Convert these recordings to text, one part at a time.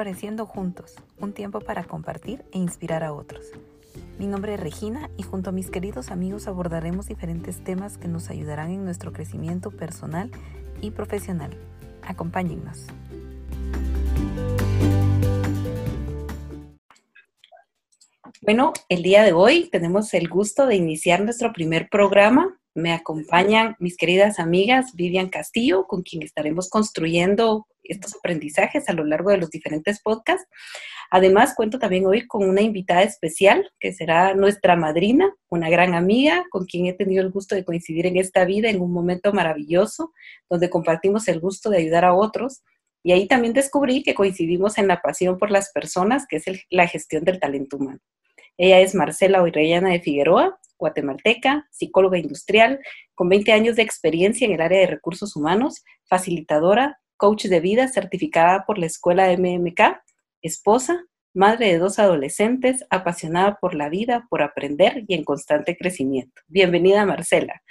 Floreciendo Juntos, un tiempo para compartir e inspirar a otros. Mi nombre es Regina y junto a mis queridos amigos abordaremos diferentes temas que nos ayudarán en nuestro crecimiento personal y profesional. Acompáñennos. Bueno, el día de hoy tenemos el gusto de iniciar nuestro primer programa. Me acompañan mis queridas amigas Vivian Castillo, con quien estaremos construyendo estos aprendizajes a lo largo de los diferentes podcasts. Además, cuento también hoy con una invitada especial, que será nuestra madrina, una gran amiga, con quien he tenido el gusto de coincidir en esta vida en un momento maravilloso, donde compartimos el gusto de ayudar a otros. Y ahí también descubrí que coincidimos en la pasión por las personas, que es la gestión del talento humano. Ella es Marcela Oirellana de Figueroa, guatemalteca, psicóloga industrial, con 20 años de experiencia en el área de recursos humanos, facilitadora, coach de vida certificada por la escuela MMK, esposa, madre de dos adolescentes, apasionada por la vida, por aprender y en constante crecimiento. Bienvenida, Marcela.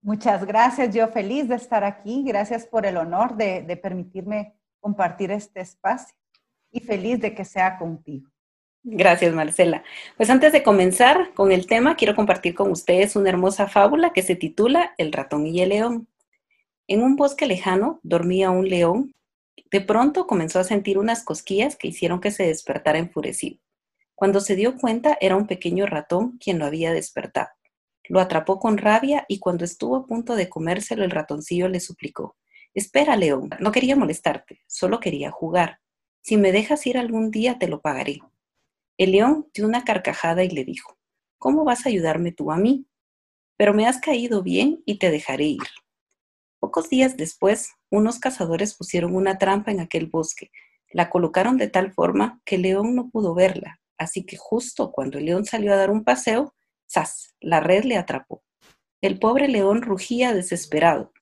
Muchas gracias, yo feliz de estar aquí. Gracias por el honor de, de permitirme compartir este espacio y feliz de que sea contigo. Gracias, Marcela. Pues antes de comenzar con el tema, quiero compartir con ustedes una hermosa fábula que se titula El ratón y el león. En un bosque lejano dormía un león. De pronto comenzó a sentir unas cosquillas que hicieron que se despertara enfurecido. Cuando se dio cuenta, era un pequeño ratón quien lo había despertado. Lo atrapó con rabia y cuando estuvo a punto de comérselo, el ratoncillo le suplicó, Espera, león, no quería molestarte, solo quería jugar. Si me dejas ir algún día, te lo pagaré. El león dio una carcajada y le dijo, ¿Cómo vas a ayudarme tú a mí? Pero me has caído bien y te dejaré ir. Pocos días después, unos cazadores pusieron una trampa en aquel bosque. La colocaron de tal forma que el león no pudo verla, así que justo cuando el león salió a dar un paseo, ¡zas! La red le atrapó. El pobre león rugía desesperado.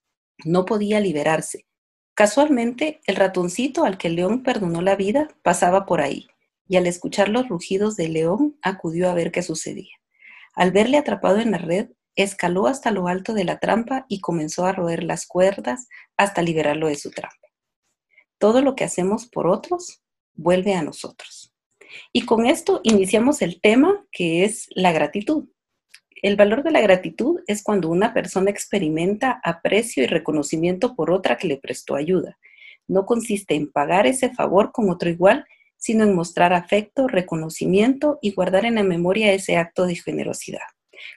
No podía liberarse. Casualmente, el ratoncito al que el león perdonó la vida pasaba por ahí y al escuchar los rugidos del león acudió a ver qué sucedía. Al verle atrapado en la red, escaló hasta lo alto de la trampa y comenzó a roer las cuerdas hasta liberarlo de su trampa. Todo lo que hacemos por otros vuelve a nosotros. Y con esto iniciamos el tema que es la gratitud. El valor de la gratitud es cuando una persona experimenta aprecio y reconocimiento por otra que le prestó ayuda. No consiste en pagar ese favor con otro igual, sino en mostrar afecto, reconocimiento y guardar en la memoria ese acto de generosidad.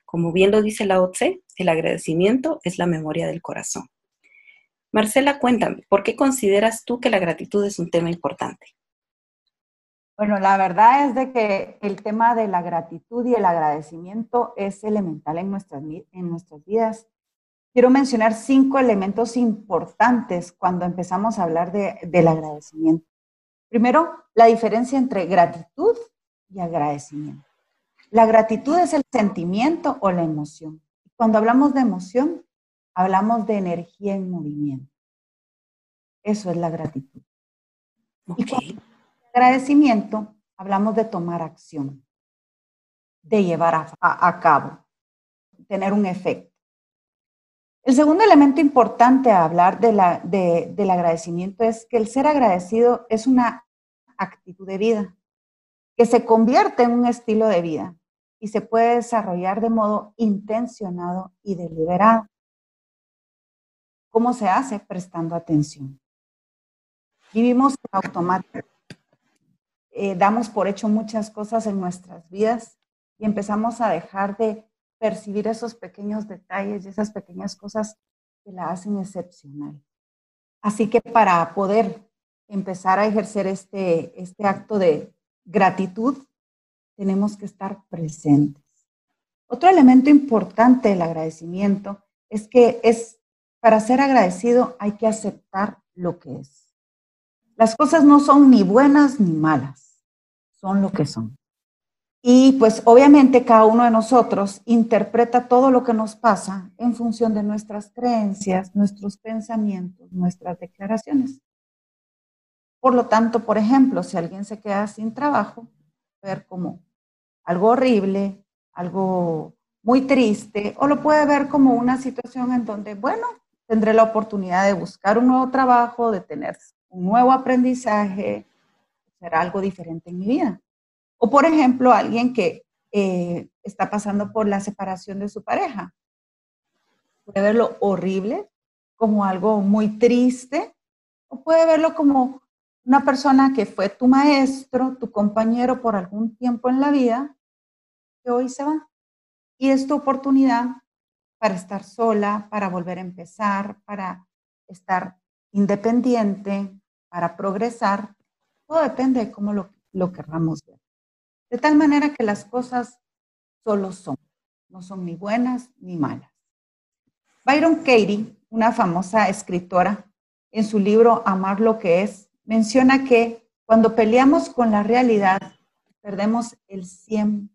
Como bien lo dice la OTSE, el agradecimiento es la memoria del corazón. Marcela, cuéntame, ¿por qué consideras tú que la gratitud es un tema importante? Bueno, la verdad es de que el tema de la gratitud y el agradecimiento es elemental en nuestras, en vidas. Quiero mencionar cinco elementos importantes cuando empezamos a hablar de, del agradecimiento. Primero, la diferencia entre gratitud y agradecimiento. La gratitud es el sentimiento o la emoción. Cuando hablamos de emoción, hablamos de energía en movimiento. Eso es la gratitud. Y cuando agradecimiento, hablamos de tomar acción, de llevar a, cabo, tener un efecto. El segundo elemento importante a hablar del agradecimiento es que el ser agradecido es una actitud de vida que se convierte en un estilo de vida y se puede desarrollar de modo intencionado y deliberado. ¿Cómo se hace? Prestando atención. Vivimos en automático. Eh, damos por hecho muchas cosas en nuestras vidas y empezamos a dejar de percibir esos pequeños detalles y esas pequeñas cosas que la hacen excepcional. Así que para poder empezar a ejercer este, este acto de gratitud, tenemos que estar presentes. Otro elemento importante del agradecimiento es que es para ser agradecido hay que aceptar lo que es. Las cosas no son ni buenas ni malas, son lo que son. Y pues obviamente cada uno de nosotros interpreta todo lo que nos pasa en función de nuestras creencias, nuestros pensamientos, nuestras declaraciones. Por lo tanto, por ejemplo, si alguien se queda sin trabajo, ver como algo horrible, algo muy triste, o lo puede ver como una situación en donde, bueno, tendré la oportunidad de buscar un nuevo trabajo, de tener un nuevo aprendizaje, hacer algo diferente en mi vida. O por ejemplo, alguien que eh, está pasando por la separación de su pareja. Puede verlo horrible, como algo muy triste, o puede verlo como una persona que fue tu maestro, tu compañero por algún tiempo en la vida, que hoy se va. Y es tu oportunidad para estar sola, para volver a empezar, para estar independiente, para progresar. Todo depende de cómo lo, lo querramos ver. De tal manera que las cosas solo son, no son ni buenas ni malas. Byron Katie, una famosa escritora, en su libro Amar lo que es, menciona que cuando peleamos con la realidad, perdemos el 100%.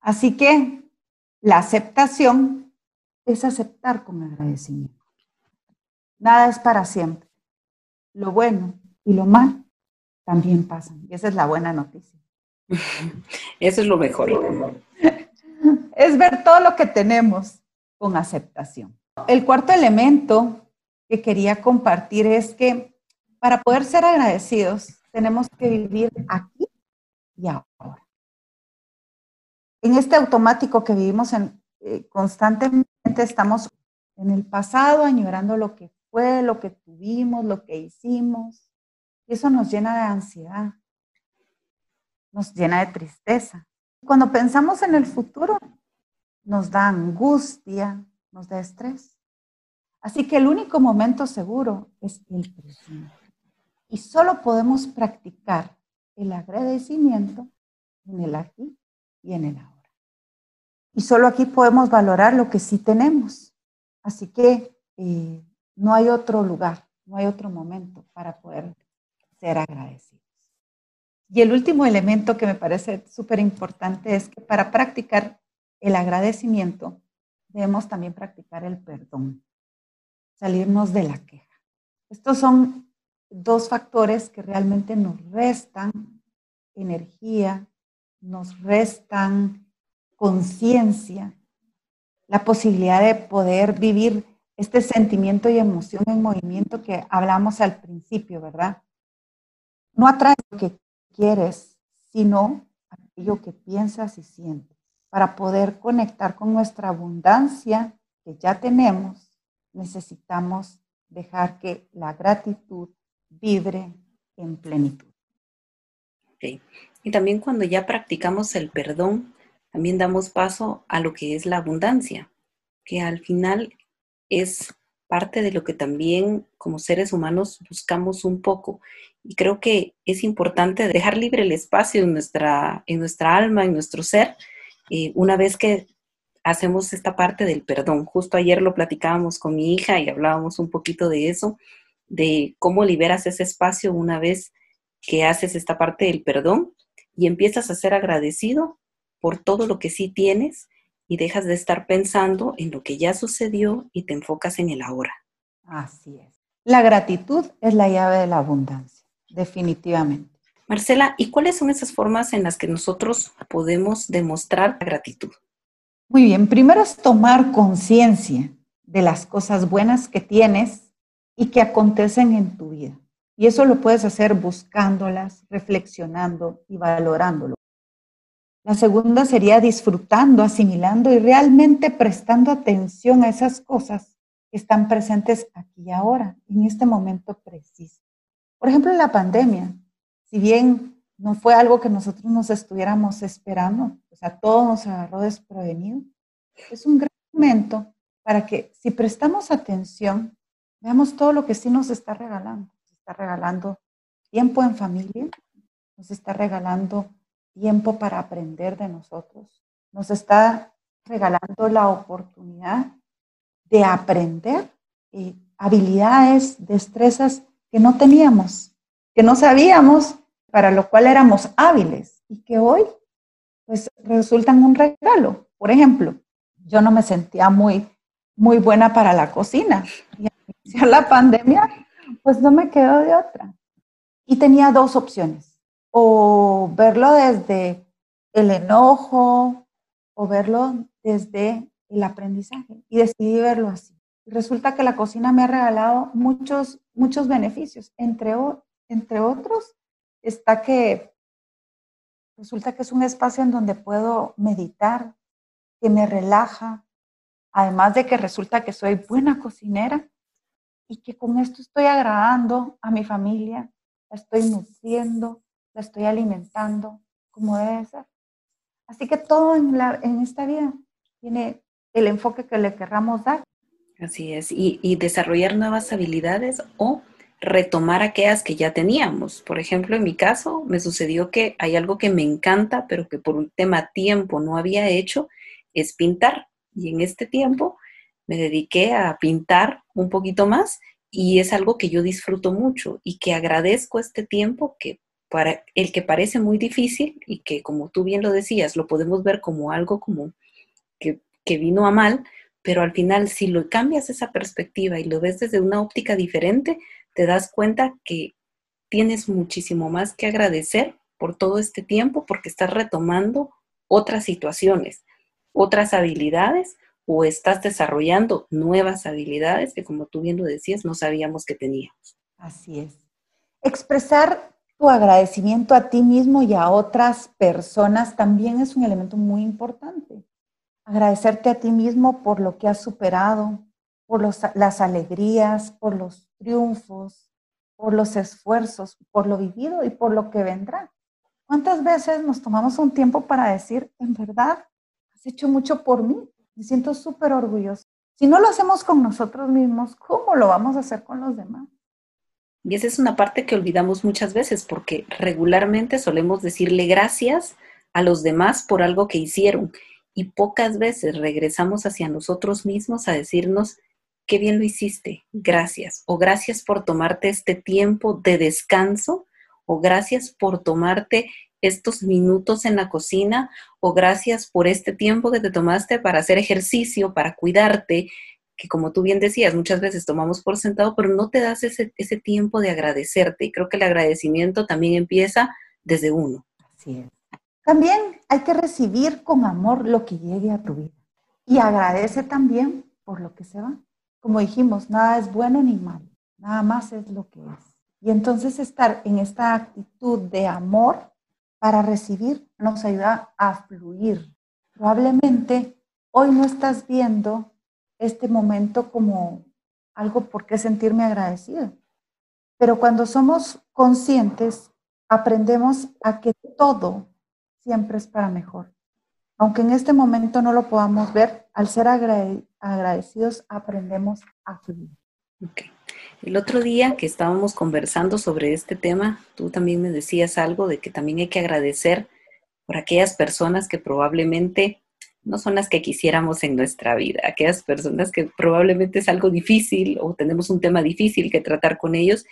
Así que la aceptación es aceptar con agradecimiento. Nada es para siempre. Lo bueno y lo mal también pasan. Y esa es la buena noticia. Eso es lo mejor. Es ver todo lo que tenemos con aceptación. El cuarto elemento que quería compartir es que para poder ser agradecidos tenemos que vivir aquí y ahora. En este automático que vivimos en, eh, constantemente estamos en el pasado añorando lo que fue, lo que tuvimos, lo que hicimos, y eso nos llena de ansiedad, nos llena de tristeza. Cuando pensamos en el futuro, nos da angustia, nos da estrés. Así que el único momento seguro es el presente. Y solo podemos practicar el agradecimiento en el aquí y en el ahora. Y solo aquí podemos valorar lo que sí tenemos. Así que eh, no hay otro lugar, no hay otro momento para poder ser agradecidos. Y el último elemento que me parece súper importante es que para practicar el agradecimiento debemos también practicar el perdón, salirnos de la queja. Estos son dos factores que realmente nos restan energía, nos restan conciencia, la posibilidad de poder vivir este sentimiento y emoción en movimiento que hablamos al principio, ¿verdad? No atrae lo que quieres, sino aquello que piensas y sientes. Para poder conectar con nuestra abundancia que ya tenemos, necesitamos dejar que la gratitud vibre en plenitud. Y también cuando ya practicamos el perdón, también damos paso a lo que es la abundancia, que al final es parte de lo que también como seres humanos buscamos un poco. Y creo que es importante dejar libre el espacio en nuestra, en nuestra alma, en nuestro ser, eh, una vez que hacemos esta parte del perdón. Justo ayer lo platicábamos con mi hija y hablábamos un poquito de eso, de cómo liberas ese espacio una vez que haces esta parte del perdón y empiezas a ser agradecido por todo lo que sí tienes y dejas de estar pensando en lo que ya sucedió y te enfocas en el ahora. Así es. La gratitud es la llave de la abundancia, definitivamente. Marcela, ¿y cuáles son esas formas en las que nosotros podemos demostrar la gratitud? Muy bien, primero es tomar conciencia de las cosas buenas que tienes y que acontecen en tu vida. Y eso lo puedes hacer buscándolas, reflexionando y valorándolo. La segunda sería disfrutando, asimilando y realmente prestando atención a esas cosas que están presentes aquí y ahora, en este momento preciso. Por ejemplo, la pandemia, si bien no fue algo que nosotros nos estuviéramos esperando, o sea, todo nos agarró desprevenido, es un gran momento para que si prestamos atención, veamos todo lo que sí nos está regalando. Nos está regalando tiempo en familia, nos está regalando tiempo para aprender de nosotros. Nos está regalando la oportunidad de aprender eh, habilidades, destrezas que no teníamos, que no sabíamos, para lo cual éramos hábiles y que hoy pues resultan un regalo. Por ejemplo, yo no me sentía muy, muy buena para la cocina y al la pandemia, pues no me quedó de otra. Y tenía dos opciones o verlo desde el enojo o verlo desde el aprendizaje y decidí verlo así. resulta que la cocina me ha regalado muchos, muchos beneficios, entre, entre otros, está que resulta que es un espacio en donde puedo meditar, que me relaja, además de que resulta que soy buena cocinera y que con esto estoy agradando a mi familia, la estoy nutriendo, la estoy alimentando como debe ser. Así que todo en, la, en esta vida tiene el enfoque que le querramos dar. Así es, y, y desarrollar nuevas habilidades o retomar aquellas que ya teníamos. Por ejemplo, en mi caso, me sucedió que hay algo que me encanta, pero que por un tema tiempo no había hecho, es pintar. Y en este tiempo me dediqué a pintar un poquito más y es algo que yo disfruto mucho y que agradezco este tiempo que para el que parece muy difícil y que como tú bien lo decías, lo podemos ver como algo como que, que vino a mal, pero al final si lo cambias esa perspectiva y lo ves desde una óptica diferente, te das cuenta que tienes muchísimo más que agradecer por todo este tiempo porque estás retomando otras situaciones, otras habilidades o estás desarrollando nuevas habilidades que como tú bien lo decías, no sabíamos que teníamos. Así es. Expresar tu agradecimiento a ti mismo y a otras personas también es un elemento muy importante. Agradecerte a ti mismo por lo que has superado, por las alegrías, por los triunfos, por los esfuerzos, por lo vivido y por lo que vendrá. ¿Cuántas veces nos tomamos un tiempo para decir, en verdad, has hecho mucho por mí? Me siento súper orgulloso. Si no lo hacemos con nosotros mismos, ¿cómo lo vamos a hacer con los demás? Y esa es una parte que olvidamos muchas veces porque regularmente solemos decirle gracias a los demás por algo que hicieron y pocas veces regresamos hacia nosotros mismos a decirnos qué bien lo hiciste, gracias, o gracias por tomarte este tiempo de descanso, o gracias por tomarte estos minutos en la cocina, o gracias por este tiempo que te tomaste para hacer ejercicio, para cuidarte, que como tú bien decías, muchas veces tomamos por sentado, pero no te das ese, tiempo de agradecerte. Y creo que el agradecimiento también empieza desde uno. Así es. También hay que recibir con amor lo que llegue a tu vida. Y agradece también por lo que se va como dijimos, nada es bueno ni malo, nada más es lo que es. Y entonces estar en esta actitud de amor para recibir nos ayuda a fluir. Probablemente hoy no estás viendo este momento como algo por qué sentirme agradecido, pero cuando somos conscientes, aprendemos a que todo siempre es para mejor. Aunque en este momento no lo podamos ver, al ser agradecidos aprendemos a fluir. El otro día que estábamos conversando sobre este tema, tú también me decías algo de que también hay que agradecer por aquellas personas que probablemente no son las que quisiéramos en nuestra vida, aquellas personas que probablemente es algo difícil o tenemos un tema difícil que tratar con ellos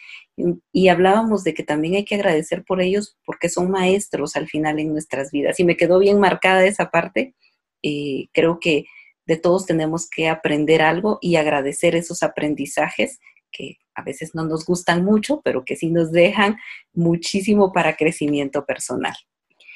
y, hablábamos de que también hay que agradecer por ellos porque son maestros al final en nuestras vidas y me quedó bien marcada esa parte, eh, creo que de todos tenemos que aprender algo y agradecer esos aprendizajes que a veces no nos gustan mucho, pero que sí nos dejan muchísimo para crecimiento personal.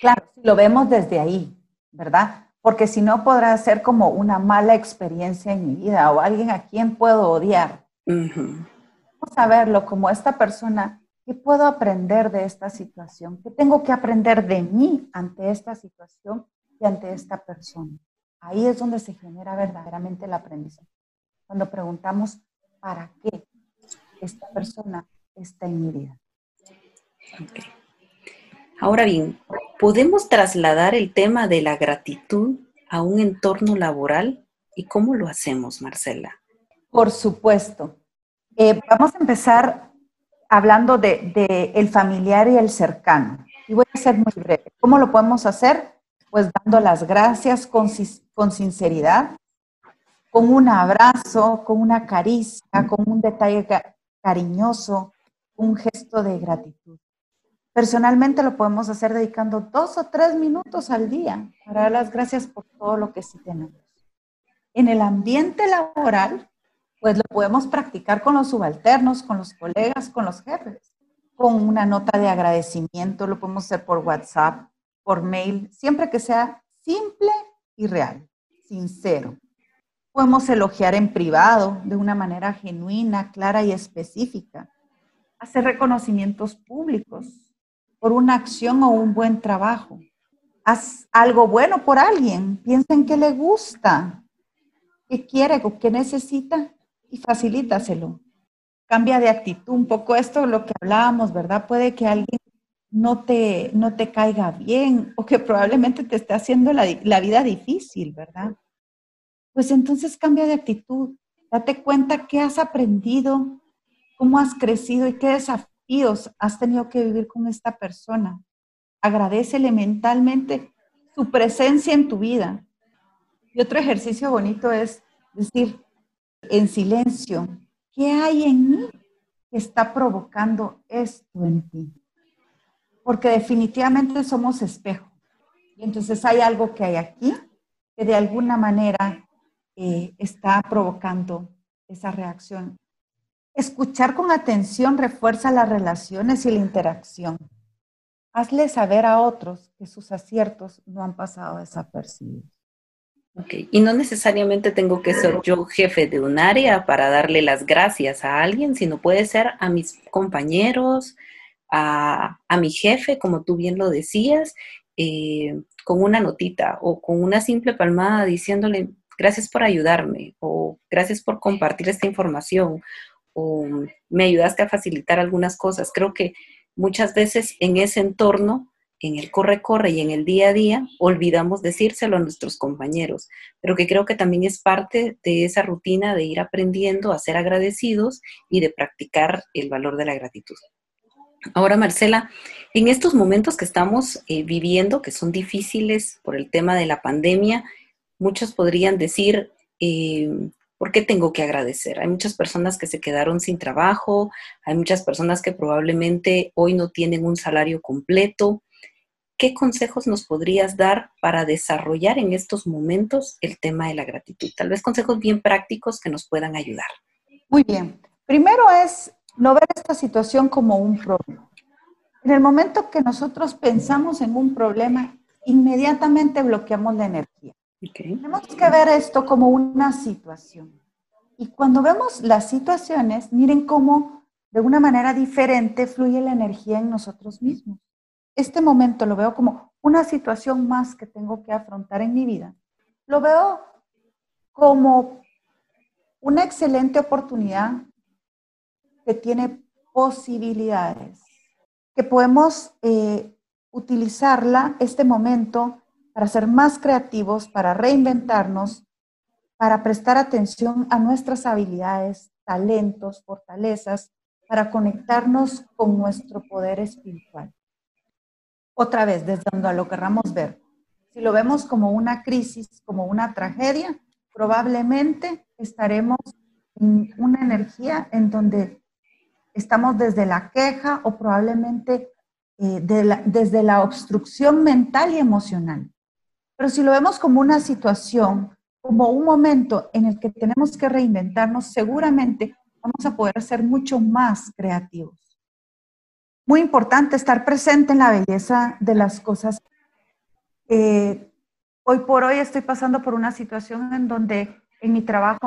Claro, lo vemos desde ahí, ¿verdad? Porque si no podrá ser como una mala experiencia en mi vida o alguien a quien puedo odiar. Vamos a verlo como esta persona, ¿qué puedo aprender de esta situación? ¿Qué tengo que aprender de mí ante esta situación y ante esta persona? Ahí es donde se genera verdaderamente el aprendizaje. Cuando preguntamos, ¿para qué esta persona está en mi vida? Ahora bien, ¿podemos trasladar el tema de la gratitud a un entorno laboral? ¿Y cómo lo hacemos, Marcela? Por supuesto. Eh, vamos a empezar hablando de, el familiar y el cercano. Y voy a ser muy breve. ¿Cómo lo podemos hacer? Pues dando las gracias con, con sinceridad, con un abrazo, con una caricia, con un detalle cariñoso, un gesto de gratitud. Personalmente lo podemos hacer dedicando dos o tres minutos al día para dar las gracias por todo lo que sí tenemos. En el ambiente laboral, pues lo podemos practicar con los subalternos, con los colegas, con los jefes, con una nota de agradecimiento, lo podemos hacer por WhatsApp, por mail, siempre que sea simple y real, sincero. Podemos elogiar en privado de una manera genuina, clara y específica hacer reconocimientos públicos por una acción o un buen trabajo. Haz algo bueno por alguien, piensa en qué le gusta, qué quiere qué necesita y facilítaselo. Cambia de actitud un poco esto, lo que hablábamos, ¿verdad? Puede que alguien no te, no te caiga bien o que probablemente te esté haciendo la, la vida difícil, ¿verdad? Pues entonces cambia de actitud, date cuenta qué has aprendido, cómo has crecido y qué desafíos has tenido que vivir con esta persona. Agradecele mentalmente su presencia en tu vida. Y otro ejercicio bonito es decir en silencio, ¿qué hay en mí que está provocando esto en ti? porque definitivamente somos espejo. Y entonces hay algo que hay aquí que de alguna manera eh, está provocando esa reacción. Escuchar con atención refuerza las relaciones y la interacción. Hazle saber a otros que sus aciertos no han pasado desapercibidos. Ok, y no necesariamente tengo que ser yo jefe de un área para darle las gracias a alguien, sino puede ser a mis compañeros, a, mi jefe, como tú bien lo decías, eh, con una notita o con una simple palmada diciéndole gracias por ayudarme o gracias por compartir esta información o me ayudaste a facilitar algunas cosas. Creo que muchas veces en ese entorno, en el corre-corre y en el día a día, olvidamos decírselo a nuestros compañeros, pero que creo que también es parte de esa rutina de ir aprendiendo a ser agradecidos y de practicar el valor de la gratitud. Ahora, Marcela, en estos momentos que estamos eh, viviendo, que son difíciles por el tema de la pandemia, muchos podrían decir, eh, ¿por qué tengo que agradecer? Hay muchas personas que se quedaron sin trabajo, hay muchas personas que probablemente hoy no tienen un salario completo. ¿Qué consejos nos podrías dar para desarrollar en estos momentos el tema de la gratitud? Tal vez consejos bien prácticos que nos puedan ayudar. Muy bien. Primero es no ver esta situación como un problema. En el momento que nosotros pensamos en un problema, inmediatamente bloqueamos la energía. Tenemos que ver esto como una situación. Y cuando vemos las situaciones, miren cómo de una manera diferente fluye la energía en nosotros mismos. Este momento lo veo como una situación más que tengo que afrontar en mi vida. Lo veo como una excelente oportunidad que tiene posibilidades, que podemos eh, utilizarla, este momento, para ser más creativos, para reinventarnos, para prestar atención a nuestras habilidades, talentos, fortalezas, para conectarnos con nuestro poder espiritual. Otra vez, desde donde lo querramos ver. Si lo vemos como una crisis, como una tragedia, probablemente estaremos en una energía en donde estamos desde la queja o probablemente eh, desde la obstrucción mental y emocional. Pero si lo vemos como una situación, como un momento en el que tenemos que reinventarnos, seguramente vamos a poder ser mucho más creativos. Muy importante estar presente en la belleza de las cosas. Eh, hoy por hoy estoy pasando por una situación en donde en mi trabajo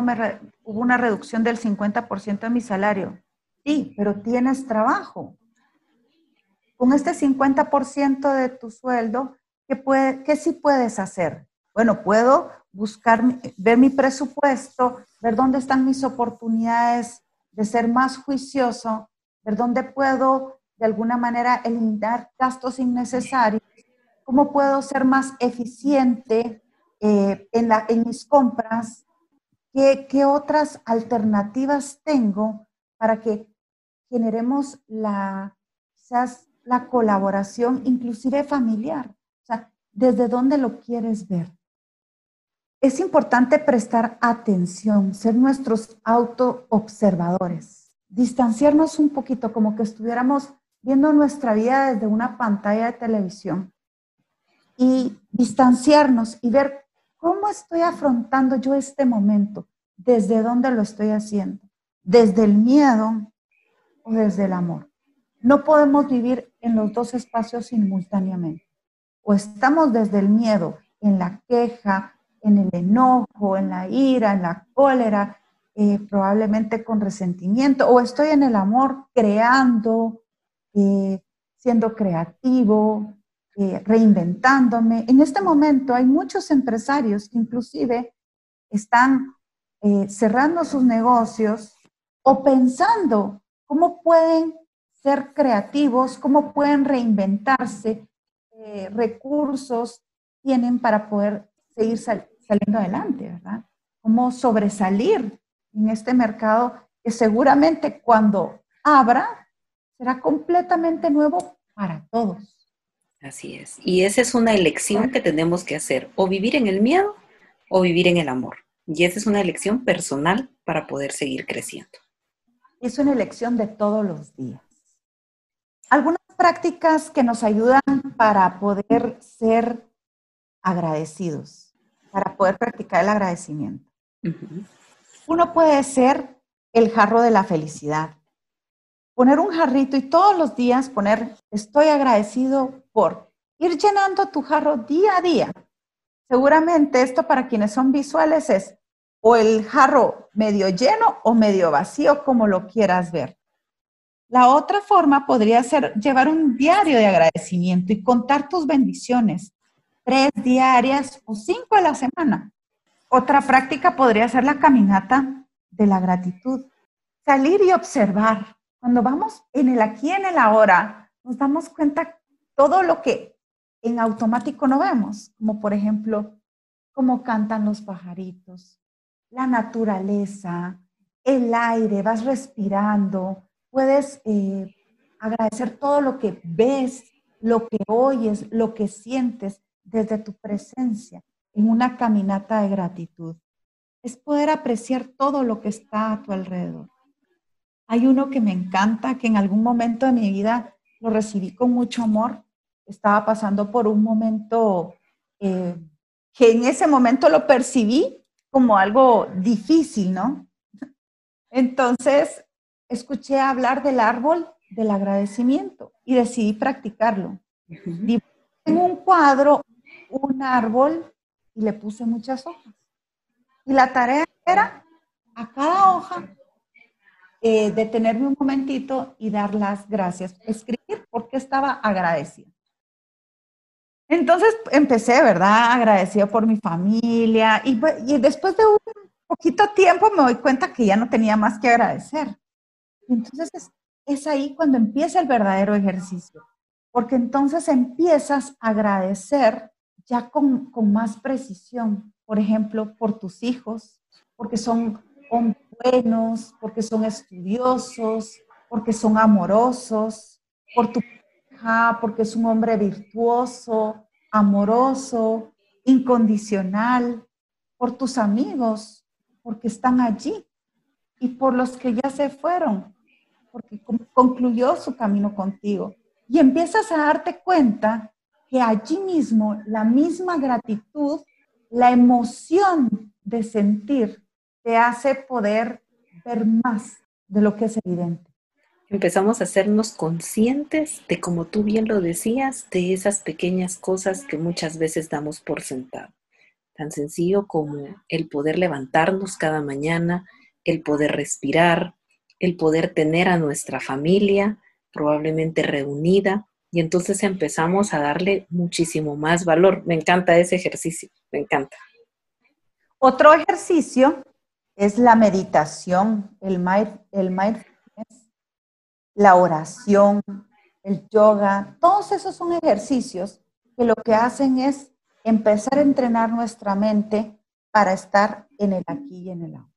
hubo una reducción del 50% de mi salario. Sí, pero tienes trabajo. Con este 50% de tu sueldo, ¿qué, puede, ¿qué sí puedes hacer? Bueno, puedo buscar, ver mi presupuesto, ver dónde están mis oportunidades de ser más juicioso, ver dónde puedo de alguna manera eliminar gastos innecesarios, cómo puedo ser más eficiente eh, en, la, en mis compras, ¿Qué, qué otras alternativas tengo para que generemos la, quizás la colaboración, inclusive familiar. ¿Desde dónde lo quieres ver? Es importante prestar atención, ser nuestros auto-observadores, distanciarnos un poquito, como que estuviéramos viendo nuestra vida desde una pantalla de televisión y distanciarnos y ver cómo estoy afrontando yo este momento, desde dónde lo estoy haciendo, desde el miedo, o desde el amor. No podemos vivir en los dos espacios simultáneamente. O estamos desde el miedo, en la queja, en el enojo, en la ira, en la cólera, eh, probablemente con resentimiento, o estoy en el amor creando, eh, siendo creativo, eh, reinventándome. En este momento hay muchos empresarios que inclusive están cerrando sus negocios o pensando cómo pueden ser creativos, cómo pueden reinventarse, recursos tienen para poder seguir saliendo adelante, ¿verdad? Cómo sobresalir en este mercado que seguramente cuando abra será completamente nuevo para todos. Así es. Y esa es una elección que tenemos que hacer, o vivir en el miedo o vivir en el amor. Y esa es una elección personal para poder seguir creciendo. Es una elección de todos los días. Algunas prácticas que nos ayudan para poder ser agradecidos, para poder practicar el agradecimiento. Uno puede ser el jarro de la felicidad. Poner un jarrito y todos los días poner, estoy agradecido por ir llenando tu jarro día a día. Seguramente esto para quienes son visuales es o el jarro medio lleno o medio vacío, como lo quieras ver. La otra forma podría ser llevar un diario de agradecimiento y contar tus bendiciones, tres diarias o cinco a la semana. Otra práctica podría ser la caminata de la gratitud. Salir y observar. Cuando vamos en el aquí, en el ahora, nos damos cuenta todo lo que en automático no vemos, como por ejemplo, cómo cantan los pajaritos, la naturaleza, el aire, vas respirando, puedes eh, agradecer todo lo que ves, lo que oyes, lo que sientes desde tu presencia en una caminata de gratitud. Es poder apreciar todo lo que está a tu alrededor. Hay uno que me encanta, que en algún momento de mi vida lo recibí con mucho amor. Estaba pasando por un momento eh, que en ese momento lo percibí como algo difícil, ¿no? Entonces, escuché hablar del árbol del agradecimiento y decidí practicarlo. En un cuadro un árbol y le puse muchas hojas. Y la tarea era a cada hoja eh, detenerme un momentito y dar las gracias, escribir porque estaba agradecida. Entonces empecé, ¿verdad? Agradecida por mi familia y, y después de un poquito tiempo me doy cuenta que ya no tenía más que agradecer. Entonces es, es ahí cuando empieza el verdadero ejercicio, porque entonces empiezas a agradecer ya con, más precisión, por ejemplo, por tus hijos, porque son buenos, porque son estudiosos, porque son amorosos, por tu hija, porque es un hombre virtuoso, amoroso, incondicional, por tus amigos, porque están allí, y por los que ya se fueron, porque concluyó su camino contigo. Y empiezas a darte cuenta que allí mismo la misma gratitud, la emoción de sentir, te hace poder ver más de lo que es evidente. Empezamos a hacernos conscientes de, como tú bien lo decías, de esas pequeñas cosas que muchas veces damos por sentado. Tan sencillo como el poder levantarnos cada mañana, el poder respirar, el poder tener a nuestra familia probablemente reunida, y entonces empezamos a darle muchísimo más valor. Me encanta ese ejercicio, me encanta. Otro ejercicio es la meditación, el, el mindfulness, la oración, el yoga. Todos esos son ejercicios que lo que hacen es empezar a entrenar nuestra mente para estar en el aquí y en el ahora.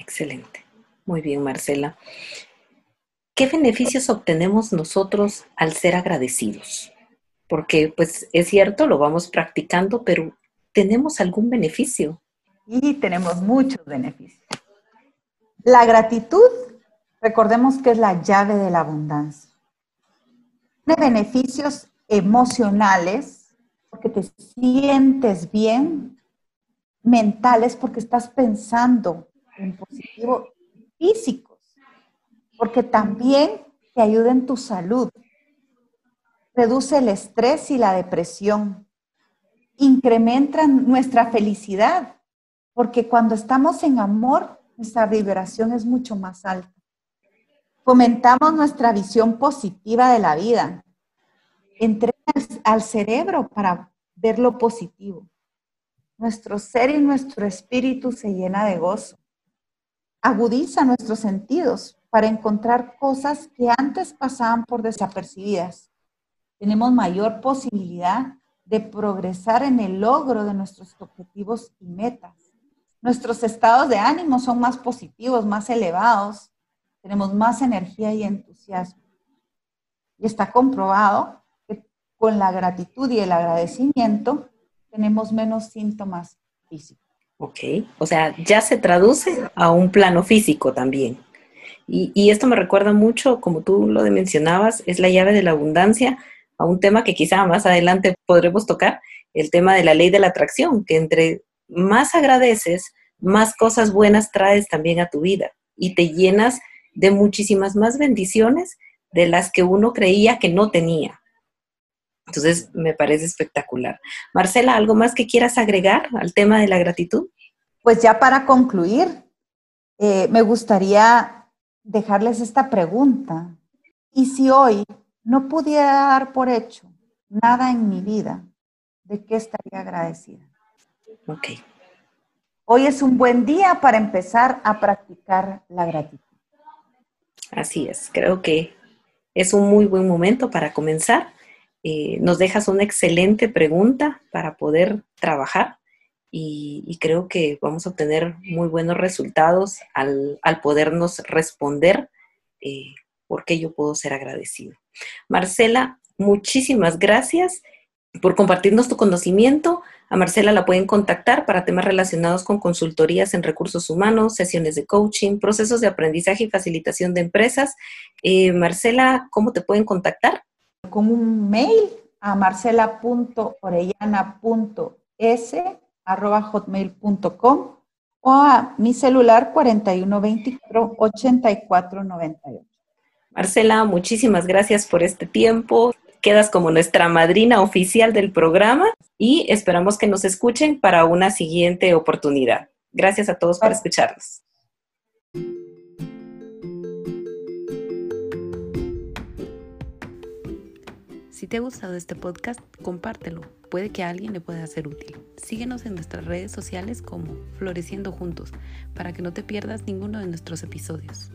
Excelente. Muy bien, Marcela. ¿qué beneficios obtenemos nosotros al ser agradecidos? Porque pues es cierto, lo vamos practicando, pero ¿tenemos algún beneficio? Y tenemos muchos beneficios. La gratitud, recordemos que es la llave de la abundancia. Tiene beneficios emocionales, porque te sientes bien, mentales, porque estás pensando en positivo, físico porque también te ayuda en tu salud. Reduce el estrés y la depresión. Incrementa nuestra felicidad, porque cuando estamos en amor, nuestra vibración es mucho más alta. Fomentamos nuestra visión positiva de la vida. Entrena al cerebro para ver lo positivo. Nuestro ser y nuestro espíritu se llena de gozo. Agudiza nuestros sentidos para encontrar cosas que antes pasaban por desapercibidas. Tenemos mayor posibilidad de progresar en el logro de nuestros objetivos y metas. Nuestros estados de ánimo son más positivos, más elevados, tenemos más energía y entusiasmo. Y está comprobado que con la gratitud y el agradecimiento tenemos menos síntomas físicos. Ok, o sea, ya se traduce a un plano físico también. Y, esto me recuerda mucho, como tú lo mencionabas, es la llave de la abundancia, a un tema que quizá más adelante podremos tocar, el tema de la ley de la atracción, que entre más agradeces, más cosas buenas traes también a tu vida y te llenas de muchísimas más bendiciones de las que uno creía que no tenía. Entonces, me parece espectacular. Marcela, ¿algo más que quieras agregar al tema de la gratitud? Pues ya para concluir, eh, me gustaría dejarles esta pregunta. ¿Y si hoy no pudiera dar por hecho nada en mi vida, de qué estaría agradecida? Ok. Hoy es un buen día para empezar a practicar la gratitud. Así es, creo que es un muy buen momento para comenzar eh, nos dejas una excelente pregunta para poder trabajar y, creo que vamos a obtener muy buenos resultados al, podernos responder eh, por qué yo puedo ser agradecido. Marcela, muchísimas gracias por compartirnos tu conocimiento. A Marcela la pueden contactar para temas relacionados con consultorías en recursos humanos, sesiones de coaching, procesos de aprendizaje y facilitación de empresas. Eh, Marcela, ¿cómo te pueden contactar? Con un mail a marcela.orellana.s.hotmail.com o a mi celular 4124-8498. Marcela, muchísimas gracias por este tiempo. Quedas como nuestra madrina oficial del programa y esperamos que nos escuchen para una siguiente oportunidad. Gracias a todos por escucharnos. Si te ha gustado este podcast, compártelo. Puede que a alguien le pueda ser útil. Síguenos en nuestras redes sociales como Floreciendo Juntos para que no te pierdas ninguno de nuestros episodios.